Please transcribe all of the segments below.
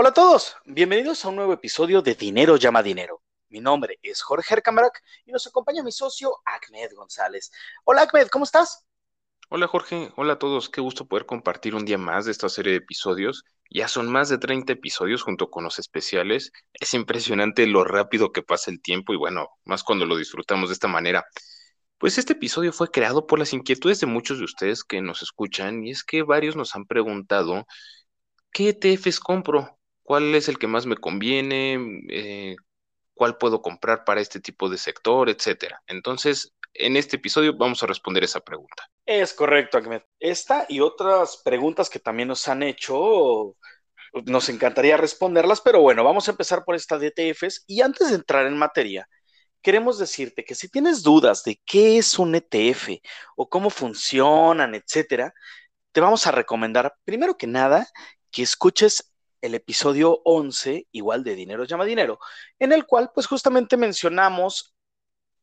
Hola a todos, bienvenidos a un nuevo episodio de Dinero llama dinero. Mi nombre es Jorge Ercamarak y nos acompaña mi socio Ahmed González. Hola Ahmed, ¿cómo estás? Hola Jorge, hola a todos, qué gusto poder compartir un día más de esta serie de episodios. Ya son más de 30 episodios junto con los especiales. Es impresionante lo rápido que pasa el tiempo y bueno, más cuando lo disfrutamos de esta manera. Pues este episodio fue creado por las inquietudes de muchos de ustedes que nos escuchan y es que varios nos han preguntado ¿qué ETFs compro? ¿Cuál es el que más me conviene? Eh, ¿Cuál puedo comprar para este tipo de sector? Etcétera. Entonces, en este episodio vamos a responder esa pregunta. Es correcto, Ahmed. Esta y otras preguntas que también nos han hecho, nos encantaría responderlas, pero bueno, vamos a empezar por esta de ETFs y antes de entrar en materia, queremos decirte que si tienes dudas de qué es un ETF o cómo funcionan, etcétera, te vamos a recomendar, primero que nada, que escuches el episodio 11, igual de Dinero llama dinero, en el cual pues justamente mencionamos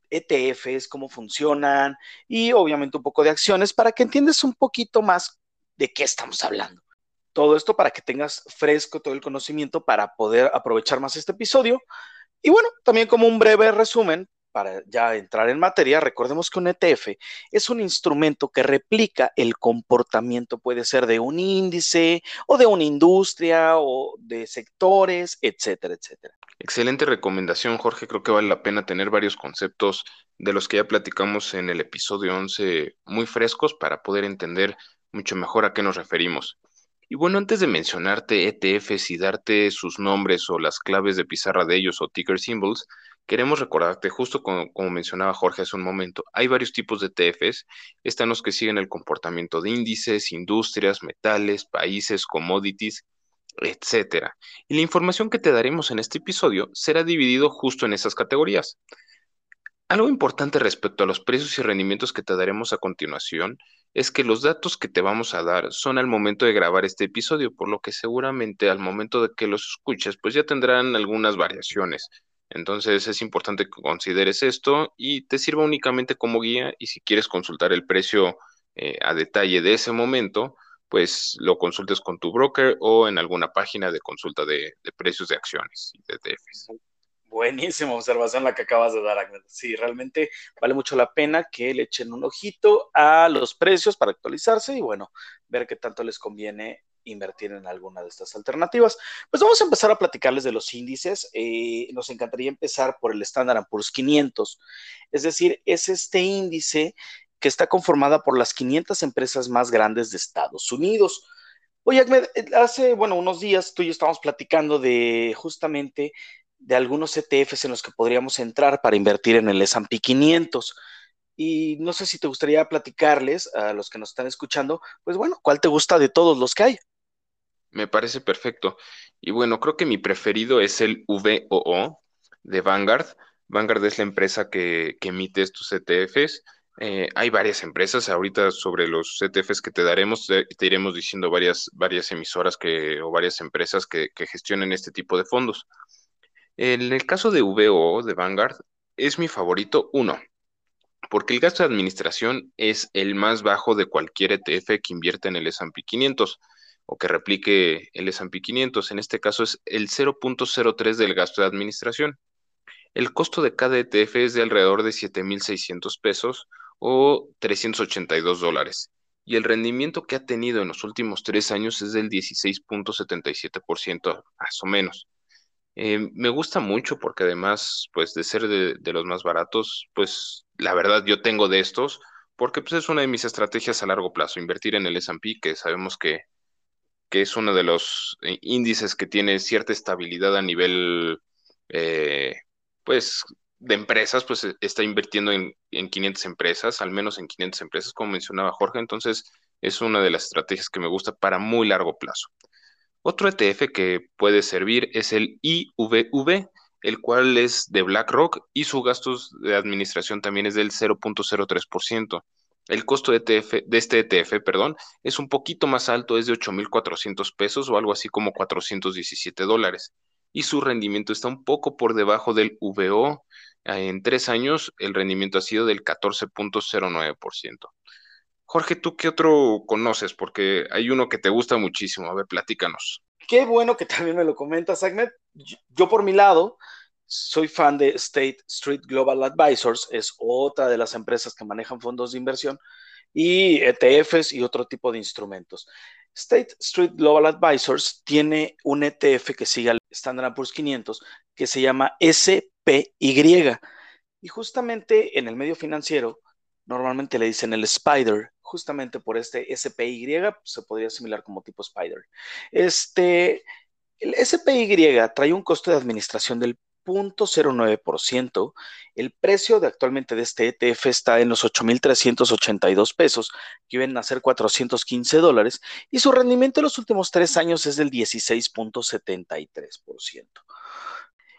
ETFs, cómo funcionan y obviamente un poco de acciones para que entiendas un poquito más de qué estamos hablando. Todo esto para que tengas fresco todo el conocimiento para poder aprovechar más este episodio. Y bueno, también como un breve resumen, para ya entrar en materia, recordemos que un ETF es un instrumento que replica el comportamiento, puede ser de un índice o de una industria o de sectores, etcétera, etcétera. Excelente recomendación, Jorge. Creo que vale la pena tener varios conceptos de los que ya platicamos en el episodio 11 muy frescos para poder entender mucho mejor a qué nos referimos. Y bueno, antes de mencionarte ETFs y darte sus nombres o las claves de pizarra de ellos o ticker symbols, queremos recordarte, justo como, mencionaba Jorge hace un momento, hay varios tipos de ETFs. Están los que siguen el comportamiento de índices, industrias, metales, países, commodities, etcétera. Y la información que te daremos en este episodio será dividido justo en esas categorías. Algo importante respecto a los precios y rendimientos que te daremos a continuación es que los datos que te vamos a dar son al momento de grabar este episodio, por lo que seguramente al momento de que los escuches, pues ya tendrán algunas variaciones. Entonces es importante que consideres esto y te sirva únicamente como guía y si quieres consultar el precio eh, a detalle de ese momento, pues lo consultes con tu broker o en alguna página de consulta de, precios de acciones y de ETFs. Buenísima observación la que acabas de dar, Agnes. Sí, realmente vale mucho la pena que le echen un ojito a los precios para actualizarse y bueno, ver qué tanto les conviene invertir en alguna de estas alternativas. Pues vamos a empezar a platicarles de los índices. Eh, nos encantaría empezar por el Standard Poor's 500. Es decir, es este índice que está conformada por las 500 empresas más grandes de Estados Unidos. Oye, Ahmed, hace, bueno, unos días tú y yo estábamos platicando de justamente de algunos ETFs en los que podríamos entrar para invertir en el S&P 500. Y no sé si te gustaría platicarles a los que nos están escuchando, pues bueno, ¿cuál te gusta de todos los que hay? Me parece perfecto. Y bueno, creo que mi preferido es el VOO de Vanguard. Vanguard es la empresa que, emite estos ETFs. Eh, hay varias empresas. Ahorita sobre los ETFs que te daremos, te, iremos diciendo varias, varias emisoras que, o varias empresas que, que gestionen este tipo de fondos. En el caso de VOO de Vanguard, es mi favorito uno, porque el gasto de administración es el más bajo de cualquier ETF que invierte en el S&P 500 o que replique el S&P 500. En este caso es el 0.03 del gasto de administración. El costo de cada ETF es de alrededor de 7.600 pesos o 382 dólares. Y el rendimiento que ha tenido en los últimos tres años es del 16.77%, más o menos. Eh, me gusta mucho porque además, pues de ser de, de, los más baratos, pues la verdad yo tengo de estos, porque pues es una de mis estrategias a largo plazo, invertir en el S&P, que sabemos que que es uno de los eh, índices que tiene cierta estabilidad a nivel, eh, pues, de empresas, pues e, está invirtiendo en, en 500 empresas, al menos en 500 empresas, como mencionaba Jorge, entonces es una de las estrategias que me gusta para muy largo plazo. Otro ETF que puede servir es el IVV, el cual es de BlackRock y su gastos de administración también es del 0.03%. El costo de, ETF, de este ETF perdón, es un poquito más alto, es de 8.400 pesos o algo así como 417 dólares. Y su rendimiento está un poco por debajo del VO. En tres años el rendimiento ha sido del 14.09%. Jorge, ¿tú qué otro conoces? Porque hay uno que te gusta muchísimo. A ver, platícanos. qué bueno que también me lo comentas, Ahmed. Yo, por mi lado, soy fan de State Street Global Advisors, es otra de las empresas que manejan fondos de inversión y ETFs y otro tipo de instrumentos. State Street Global Advisors tiene un ETF que sigue al Standard Poor's 500 que se llama SPY. Y justamente en el medio financiero, normalmente le dicen el Spider, justamente por este SPY, se podría asimilar como tipo Spider. Este, el SPY trae un costo de administración del 0.09%. El precio de actualmente de este ETF está en los 8.382 pesos, que vienen a ser 415 dólares, y su rendimiento en los últimos tres años es del 16.73%.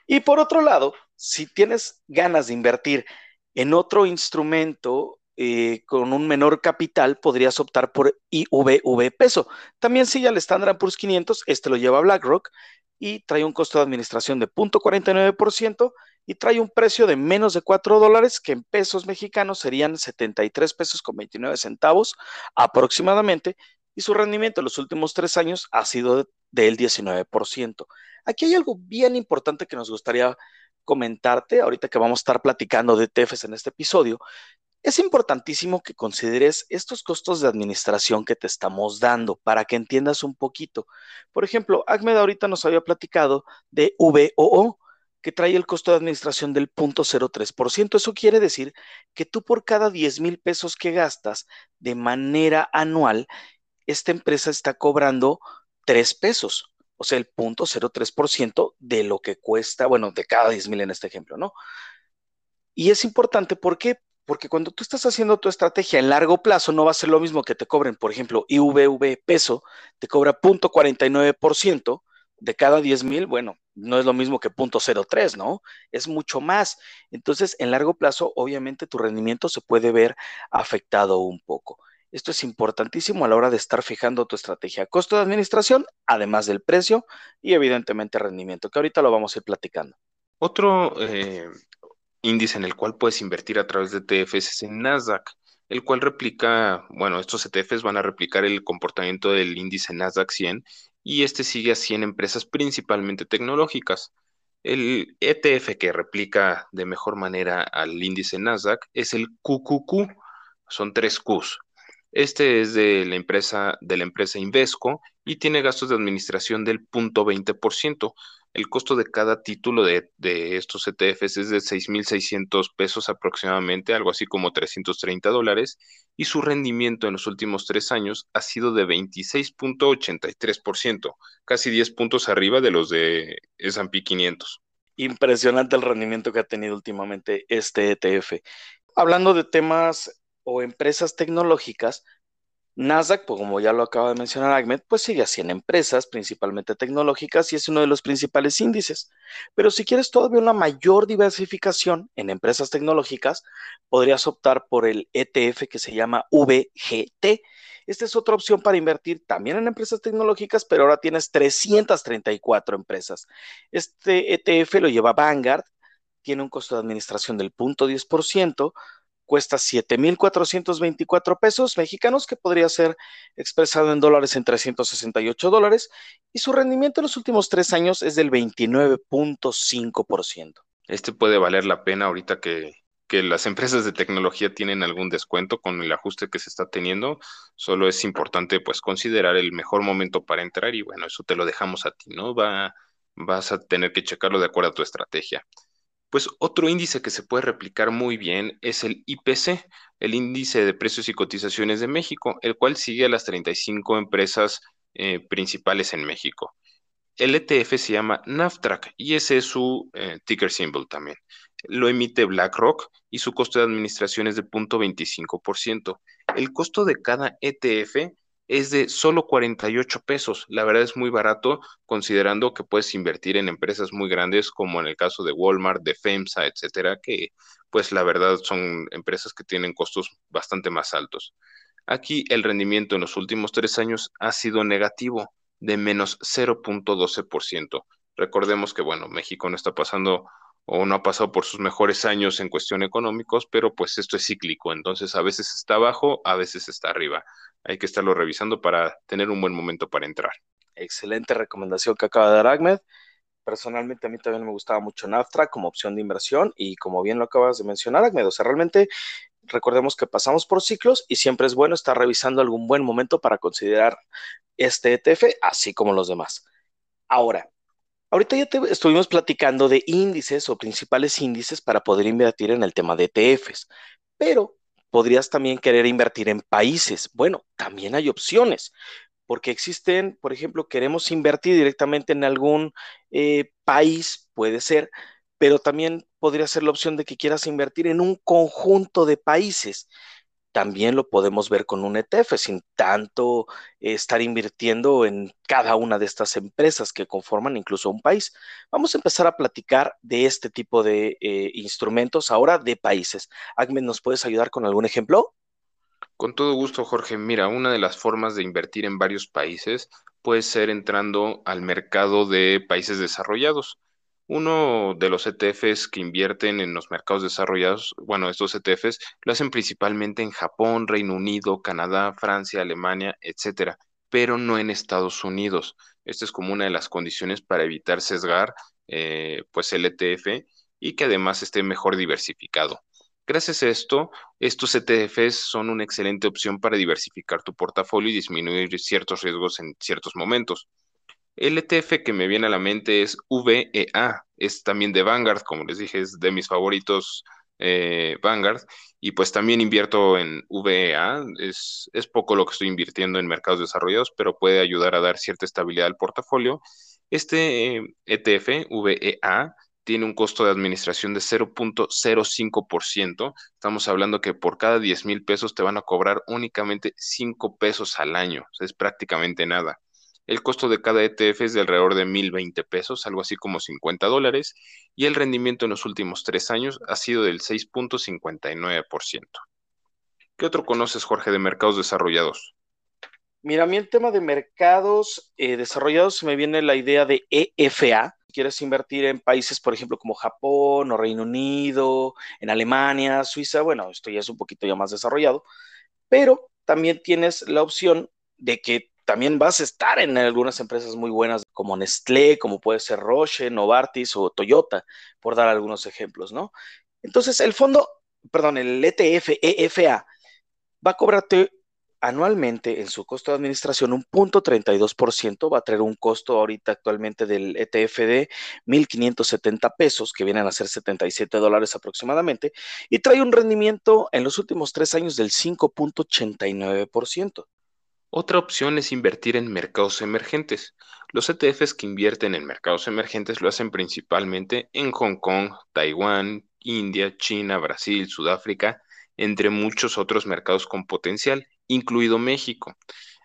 Y por otro lado, si tienes ganas de invertir en otro instrumento eh, con un menor capital, podrías optar por IVV peso. También sigue al Standard Poor's 500, este lo lleva BlackRock y trae un costo de administración de 0.49% y trae un precio de menos de 4 dólares, que en pesos mexicanos serían 73 pesos con 29 centavos aproximadamente, y su rendimiento en los últimos tres años ha sido del 19%. Aquí hay algo bien importante que nos gustaría comentarte, ahorita que vamos a estar platicando de TEFES en este episodio, es importantísimo que consideres estos costos de administración que te estamos dando para que entiendas un poquito. Por ejemplo, Ahmed ahorita nos había platicado de VOO, que trae el costo de administración del 0.03%. Eso quiere decir que tú por cada 10 mil pesos que gastas de manera anual, esta empresa está cobrando 3 pesos, o sea, el 0.03% de lo que cuesta, bueno, de cada 10 mil en este ejemplo, ¿no? Y es importante, ¿por qué? Porque cuando tú estás haciendo tu estrategia en largo plazo, no va a ser lo mismo que te cobren, por ejemplo, IVV peso, te cobra 0.49% de cada 10 mil, bueno, no es lo mismo que 0.03, ¿no? Es mucho más. Entonces, en largo plazo, obviamente tu rendimiento se puede ver afectado un poco. Esto es importantísimo a la hora de estar fijando tu estrategia. Costo de administración, además del precio y evidentemente rendimiento, que ahorita lo vamos a ir platicando. Otro eh, índice en el cual puedes invertir a través de ETFs es en Nasdaq, el cual replica, bueno, estos ETFs van a replicar el comportamiento del índice Nasdaq 100 y este sigue a 100 empresas principalmente tecnológicas. El ETF que replica de mejor manera al índice Nasdaq es el QQQ, son tres Qs. Este es de la empresa, de la empresa Invesco y tiene gastos de administración del 0.20%. El costo de cada título de, estos ETFs es de 6.600 pesos aproximadamente, algo así como 330 dólares, y su rendimiento en los últimos tres años ha sido de 26.83%, casi 10 puntos arriba de los de S&P 500. Impresionante el rendimiento que ha tenido últimamente este ETF. Hablando de temas o empresas tecnológicas, Nasdaq, pues como ya lo acaba de mencionar Ahmed, pues sigue a 100 empresas, principalmente tecnológicas, y es uno de los principales índices. Pero si quieres todavía una mayor diversificación en empresas tecnológicas, podrías optar por el ETF que se llama VGT. Esta es otra opción para invertir también en empresas tecnológicas, pero ahora tienes 334 empresas. Este ETF lo lleva Vanguard, tiene un costo de administración del 0.10%, cuesta 7.424 pesos mexicanos, que podría ser expresado en dólares en 368 dólares, y su rendimiento en los últimos tres años es del 29.5%. Este puede valer la pena ahorita que, que las empresas de tecnología tienen algún descuento con el ajuste que se está teniendo, solo es importante pues considerar el mejor momento para entrar y bueno, eso te lo dejamos a ti, ¿no? Va, vas a tener que checarlo de acuerdo a tu estrategia. Pues otro índice que se puede replicar muy bien es el IPC, el índice de precios y cotizaciones de México, el cual sigue a las 35 empresas eh, principales en México. El ETF se llama NAFTRAC y ese es su eh, ticker symbol también. Lo emite BlackRock y su costo de administración es de 0.25%. El costo de cada ETF es de solo 48 pesos. La verdad es muy barato considerando que puedes invertir en empresas muy grandes como en el caso de Walmart, de FEMSA, etcétera, que pues la verdad son empresas que tienen costos bastante más altos. Aquí el rendimiento en los últimos tres años ha sido negativo de menos 0.12%. Recordemos que, bueno, México no está pasando o no ha pasado por sus mejores años en cuestión económicos, pero pues esto es cíclico, entonces a veces está abajo, a veces está arriba. Hay que estarlo revisando para tener un buen momento para entrar. excelente recomendación que acaba de dar Ahmed. Personalmente a mí también me gustaba mucho NAFTRA como opción de inversión y como bien lo acabas de mencionar, Ahmed, o sea, realmente recordemos que pasamos por ciclos y siempre es bueno estar revisando algún buen momento para considerar este ETF, así como los demás. Ahora, ahorita ya estuvimos platicando de índices o principales índices para poder invertir en el tema de ETFs, pero podrías también querer invertir en países. Bueno, también hay opciones porque existen, por ejemplo, queremos invertir directamente en algún eh, país, puede ser, pero también podría ser la opción de que quieras invertir en un conjunto de países. También lo podemos ver con un ETF, sin tanto estar invirtiendo en cada una de estas empresas que conforman incluso un país. Vamos a empezar a platicar de este tipo de eh, instrumentos ahora de países. Agmen, ¿nos puedes ayudar con algún ejemplo? Con todo gusto, Jorge. Mira, una de las formas de invertir en varios países puede ser entrando al mercado de países desarrollados. Uno de los ETFs que invierten en los mercados desarrollados, bueno, estos ETFs lo hacen principalmente en Japón, Reino Unido, Canadá, Francia, Alemania, etcétera, pero no en Estados Unidos. Esta es como una de las condiciones para evitar sesgar eh, pues el ETF y que además esté mejor diversificado. Gracias a esto, estos ETFs son una excelente opción para diversificar tu portafolio y disminuir ciertos riesgos en ciertos momentos. El ETF que me viene a la mente es VEA, es también de Vanguard, como les dije, es de mis favoritos eh, Vanguard, y pues también invierto en VEA, es, poco lo que estoy invirtiendo en mercados desarrollados, pero puede ayudar a dar cierta estabilidad al portafolio. Este ETF, eh, e VEA, tiene un costo de administración de 0.05%. Estamos hablando que por cada 10 mil pesos te van a cobrar únicamente 5 pesos al año. es prácticamente nada. El costo de cada ETF es de alrededor de 1.020 pesos, algo así como 50 dólares, y el rendimiento en los últimos tres años ha sido del 6.59%. ¿Qué otro conoces, Jorge, de mercados desarrollados? Mira, a mí el tema de mercados eh, desarrollados me viene la idea de EFA, quieres invertir en países, por ejemplo, como Japón o Reino Unido, en Alemania, Suiza, bueno, esto ya es un poquito ya más desarrollado, pero también tienes la opción de que también vas a estar en algunas empresas muy buenas como Nestlé, como puede ser Roche, Novartis o Toyota, por dar algunos ejemplos, ¿no? Entonces, el fondo, perdón, el ETF, EFA, va a cobrarte anualmente en su costo de administración un punto 32%, va a traer un costo ahorita actualmente del ETF de 1.570 pesos, que vienen a ser 77 dólares aproximadamente, y trae un rendimiento en los últimos tres años del 5.89%. Otra opción es invertir en mercados emergentes. Los ETFs que invierten en mercados emergentes lo hacen principalmente en Hong Kong, Taiwán, India, China, Brasil, Sudáfrica, entre muchos otros mercados con potencial, incluido México.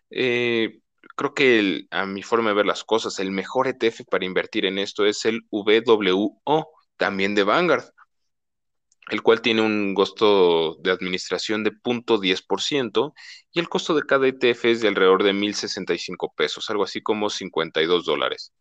Eh, creo que a mi forma de ver las cosas, el mejor ETF para invertir en esto es el VWO, también de Vanguard, el cual tiene un costo de administración de 0.10% y el costo de cada ETF es de alrededor de 1.065 pesos, algo así como 52 dólares.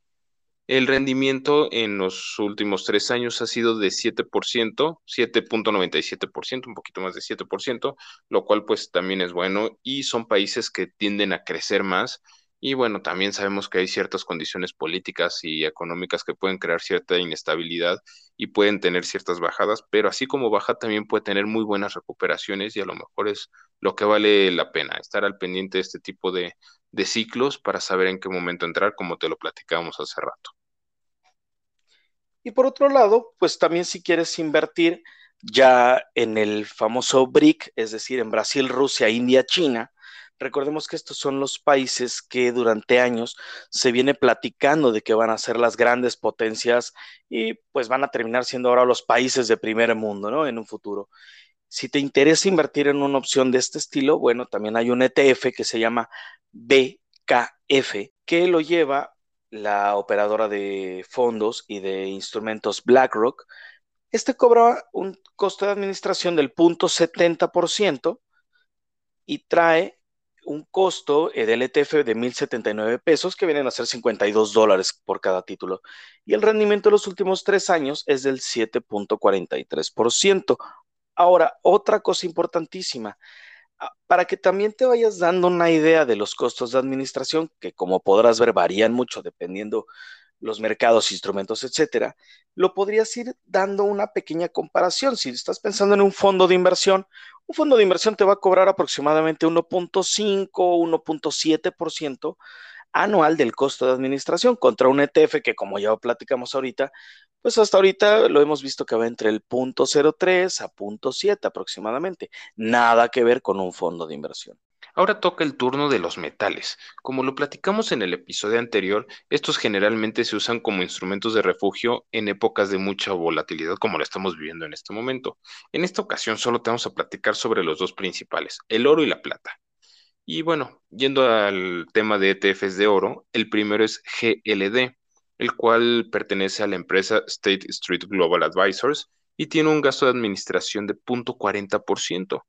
El rendimiento en los últimos tres años ha sido de 7%, 7.97%, un poquito más de 7%, lo cual pues también es bueno y son países que tienden a crecer más y bueno, también sabemos que hay ciertas condiciones políticas y económicas que pueden crear cierta inestabilidad y pueden tener ciertas bajadas, pero así como baja también puede tener muy buenas recuperaciones y a lo mejor es lo que vale la pena, estar al pendiente de este tipo de, de ciclos para saber en qué momento entrar, como te lo platicábamos hace rato. Y por otro lado, pues también si quieres invertir ya en el famoso BRIC, es decir, en Brasil, Rusia, India, China, recordemos que estos son los países que durante años se viene platicando de que van a ser las grandes potencias y pues van a terminar siendo ahora los países de primer mundo, ¿no? En un futuro. Si te interesa invertir en una opción de este estilo, bueno, también hay un ETF que se llama BKF, que lo lleva la operadora de fondos y de instrumentos BlackRock, este cobra un costo de administración del 0.70% y trae un costo del ETF de 1.079 pesos, que vienen a ser 52 dólares por cada título. Y el rendimiento de los últimos tres años es del 7.43%. Ahora, otra cosa importantísima. Ah, para que también te vayas dando una idea de los costos de administración, que como podrás ver varían mucho dependiendo los mercados, instrumentos, etcétera, lo podrías ir dando una pequeña comparación. Si estás pensando en un fondo de inversión, un fondo de inversión te va a cobrar aproximadamente 1.5, 1.7% anual del costo de administración contra un ETF que, como ya platicamos ahorita, pues hasta ahorita lo hemos visto que va entre el 0.03 a 0.7 aproximadamente. Nada que ver con un fondo de inversión. Ahora toca el turno de los metales. Como lo platicamos en el episodio anterior, estos generalmente se usan como instrumentos de refugio en épocas de mucha volatilidad como la estamos viviendo en este momento. En esta ocasión solo te vamos a platicar sobre los dos principales, el oro y la plata. Y bueno, yendo al tema de ETFs de oro, el primero es GLD, el cual pertenece a la empresa State Street Global Advisors y tiene un gasto de administración de 0.40%.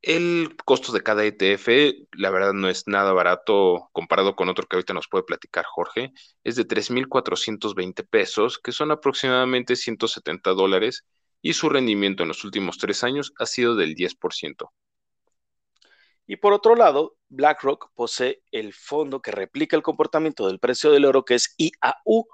El costo de cada ETF, la verdad, no es nada barato comparado con otro que ahorita nos puede platicar Jorge. Es de 3.420 pesos, que son aproximadamente 170 dólares, y su rendimiento en los últimos tres años ha sido del 10%. Y por otro lado, BlackRock posee el fondo que replica el comportamiento del precio del oro, que es IAU,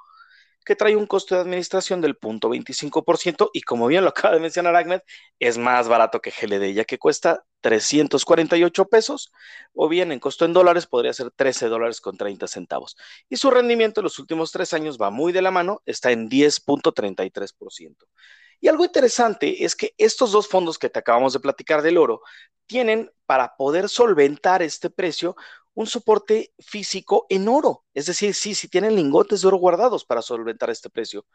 que trae un costo de administración del 0.25% y como bien lo acaba de mencionar Ahmed, es más barato que GLD, ya que cuesta 348 pesos, o bien en costo en dólares podría ser 13 dólares con 30 centavos. Y su rendimiento en los últimos tres años va muy de la mano, está en 10.33%. Y algo interesante es que estos dos fondos que te acabamos de platicar del oro tienen para poder solventar este precio un soporte físico en oro. Es decir, sí, sí tienen lingotes de oro guardados para solventar este precio.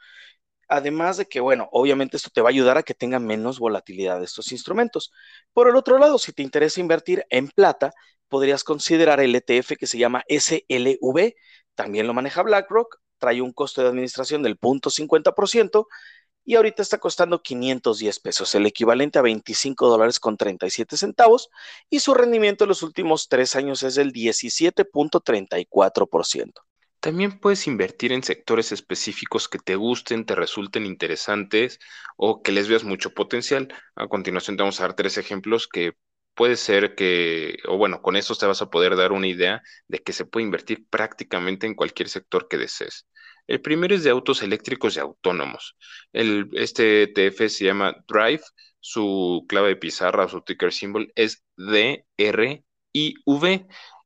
Además de que, bueno, obviamente esto te va a ayudar a que tenga menos volatilidad estos instrumentos. Por el otro lado, si te interesa invertir en plata, podrías considerar el ETF que se llama SLV. También lo maneja BlackRock. Trae un costo de administración del 0.50% y ahorita está costando 510 pesos, el equivalente a 25 dólares con 37 centavos, y su rendimiento en los últimos tres años es del 17.34%. También puedes invertir en sectores específicos que te gusten, te resulten interesantes o que les veas mucho potencial. A continuación te vamos a dar tres ejemplos que puede ser que, o bueno, con estos te vas a poder dar una idea de que se puede invertir prácticamente en cualquier sector que desees. El primero es de autos eléctricos y autónomos. El, este ETF se llama Drive. Su clave de pizarra o su ticker symbol es DRIV,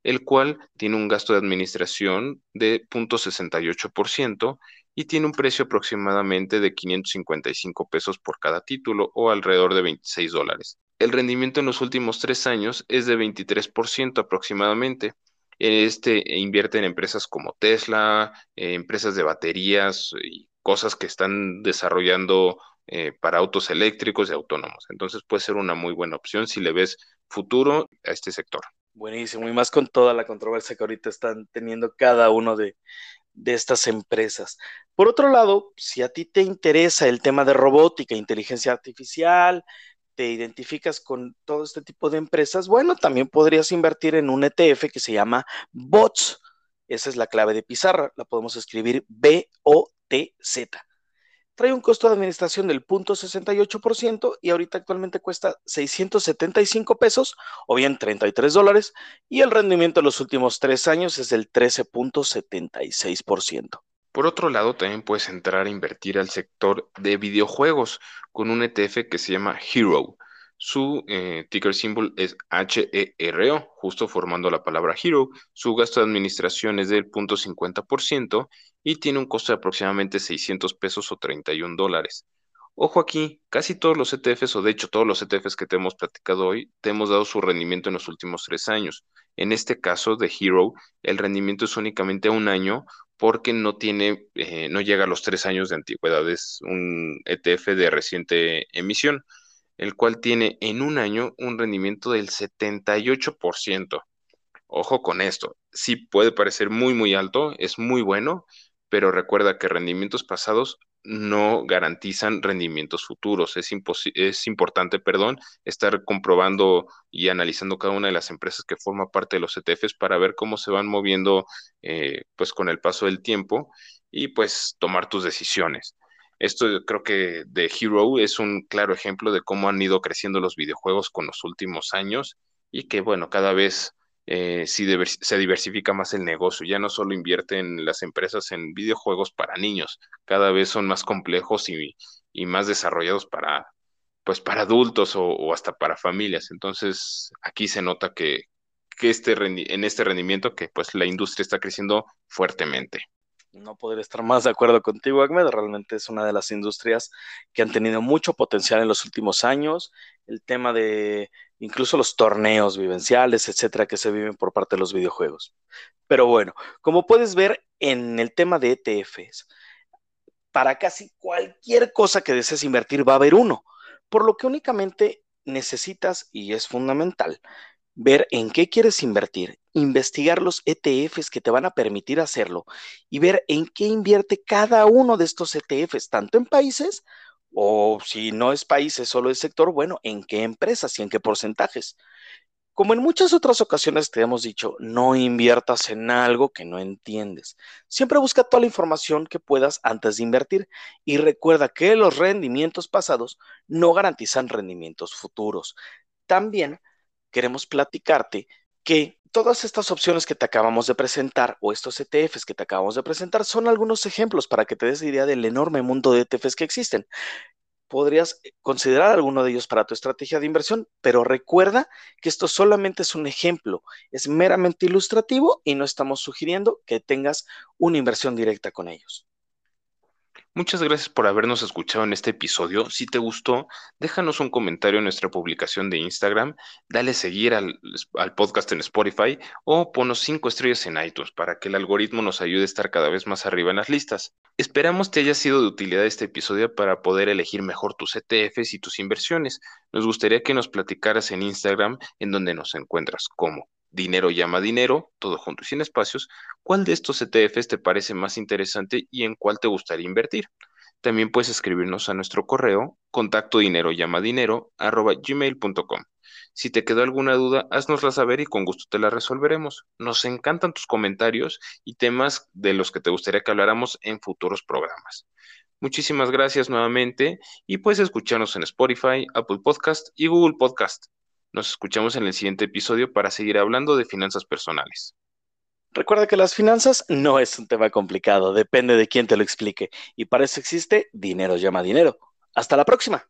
el cual tiene un gasto de administración de 0.68% y tiene un precio aproximadamente de 555 pesos por cada título o alrededor de 26 dólares. El rendimiento en los últimos tres años es de 23% aproximadamente este invierte en empresas como Tesla, eh, empresas de baterías y cosas que están desarrollando eh, para autos eléctricos y autónomos. Entonces puede ser una muy buena opción si le ves futuro a este sector. Buenísimo, y más con toda la controversia que ahorita están teniendo cada uno de, de estas empresas. Por otro lado, si a ti te interesa el tema de robótica, inteligencia artificial, te identificas con todo este tipo de empresas, bueno, también podrías invertir en un ETF que se llama BOTS. Esa es la clave de pizarra, la podemos escribir B-O-T-Z. Trae un costo de administración del 0.68% y ahorita actualmente cuesta 675 pesos o bien 33 dólares y el rendimiento en los últimos tres años es del 13.76%. Por otro lado, también puedes entrar a invertir al sector de videojuegos con un ETF que se llama Hero. Su eh, ticker symbol es HERO, justo formando la palabra Hero. Su gasto de administración es del 0.50% y tiene un costo de aproximadamente 600 pesos o 31 dólares. Ojo aquí, casi todos los ETFs, o de hecho todos los ETFs que te hemos platicado hoy, te hemos dado su rendimiento en los últimos tres años. En este caso de Hero, el rendimiento es únicamente un año porque no tiene, eh, no llega a los tres años de antigüedad. Es un ETF de reciente emisión, el cual tiene en un año un rendimiento del 78%. Ojo con esto, sí puede parecer muy, muy alto, es muy bueno, pero recuerda que rendimientos pasados no garantizan rendimientos futuros. Es, es importante, perdón, estar comprobando y analizando cada una de las empresas que forman parte de los ETFs para ver cómo se van moviendo eh, pues con el paso del tiempo y pues tomar tus decisiones. Esto creo que de Hero es un claro ejemplo de cómo han ido creciendo los videojuegos con los últimos años y que, bueno, cada vez eh, se diversifica más el negocio. Ya no solo invierten las empresas en videojuegos para niños, cada vez son más complejos y, más desarrollados para, pues, para adultos o, hasta para familias. Entonces, aquí se nota que, que este en este rendimiento que pues la industria está creciendo fuertemente. No podría estar más de acuerdo contigo, Ahmed. Realmente es una de las industrias que han tenido mucho potencial en los últimos años. El tema de incluso los torneos vivenciales, etcétera, que se viven por parte de los videojuegos. Pero bueno, como puedes ver en el tema de ETFs, para casi cualquier cosa que desees invertir va a haber uno, por lo que únicamente necesitas, y es fundamental, ver en qué quieres invertir, investigar los ETFs que te van a permitir hacerlo y ver en qué invierte cada uno de estos ETFs, tanto en países o si no es países, solo el sector, bueno, en qué empresas y en qué porcentajes. Como en muchas otras ocasiones te hemos dicho, no inviertas en algo que no entiendes. Siempre busca toda la información que puedas antes de invertir y recuerda que los rendimientos pasados no garantizan rendimientos futuros. También queremos platicarte que todas estas opciones que te acabamos de presentar o estos ETFs que te acabamos de presentar son algunos ejemplos para que te des idea del enorme mundo de ETFs que existen. Podrías considerar alguno de ellos para tu estrategia de inversión, pero recuerda que esto solamente es un ejemplo, es meramente ilustrativo y no estamos sugiriendo que tengas una inversión directa con ellos. Muchas gracias por habernos escuchado en este episodio. Si te gustó, déjanos un comentario en nuestra publicación de Instagram, dale seguir al, podcast en Spotify o ponos cinco estrellas en iTunes para que el algoritmo nos ayude a estar cada vez más arriba en las listas. Esperamos te haya sido de utilidad este episodio para poder elegir mejor tus ETFs y tus inversiones. Nos gustaría que nos platicaras en Instagram en donde nos encuentras como Dinero llama dinero, todo junto y sin espacios, ¿cuál de estos ETFs te parece más interesante y en cuál te gustaría invertir? También puedes escribirnos a nuestro correo contacto dinero llama dinero arroba gmail.com. Si te quedó alguna duda, haznosla saber y con gusto te la resolveremos. Nos encantan tus comentarios y temas de los que te gustaría que habláramos en futuros programas. Muchísimas gracias nuevamente y puedes escucharnos en Spotify, Apple Podcast y Google Podcast. Nos escuchamos en el siguiente episodio para seguir hablando de finanzas personales. Recuerda que las finanzas no es un tema complicado, depende de quién te lo explique. Y para eso existe Dinero llama dinero. Hasta la próxima.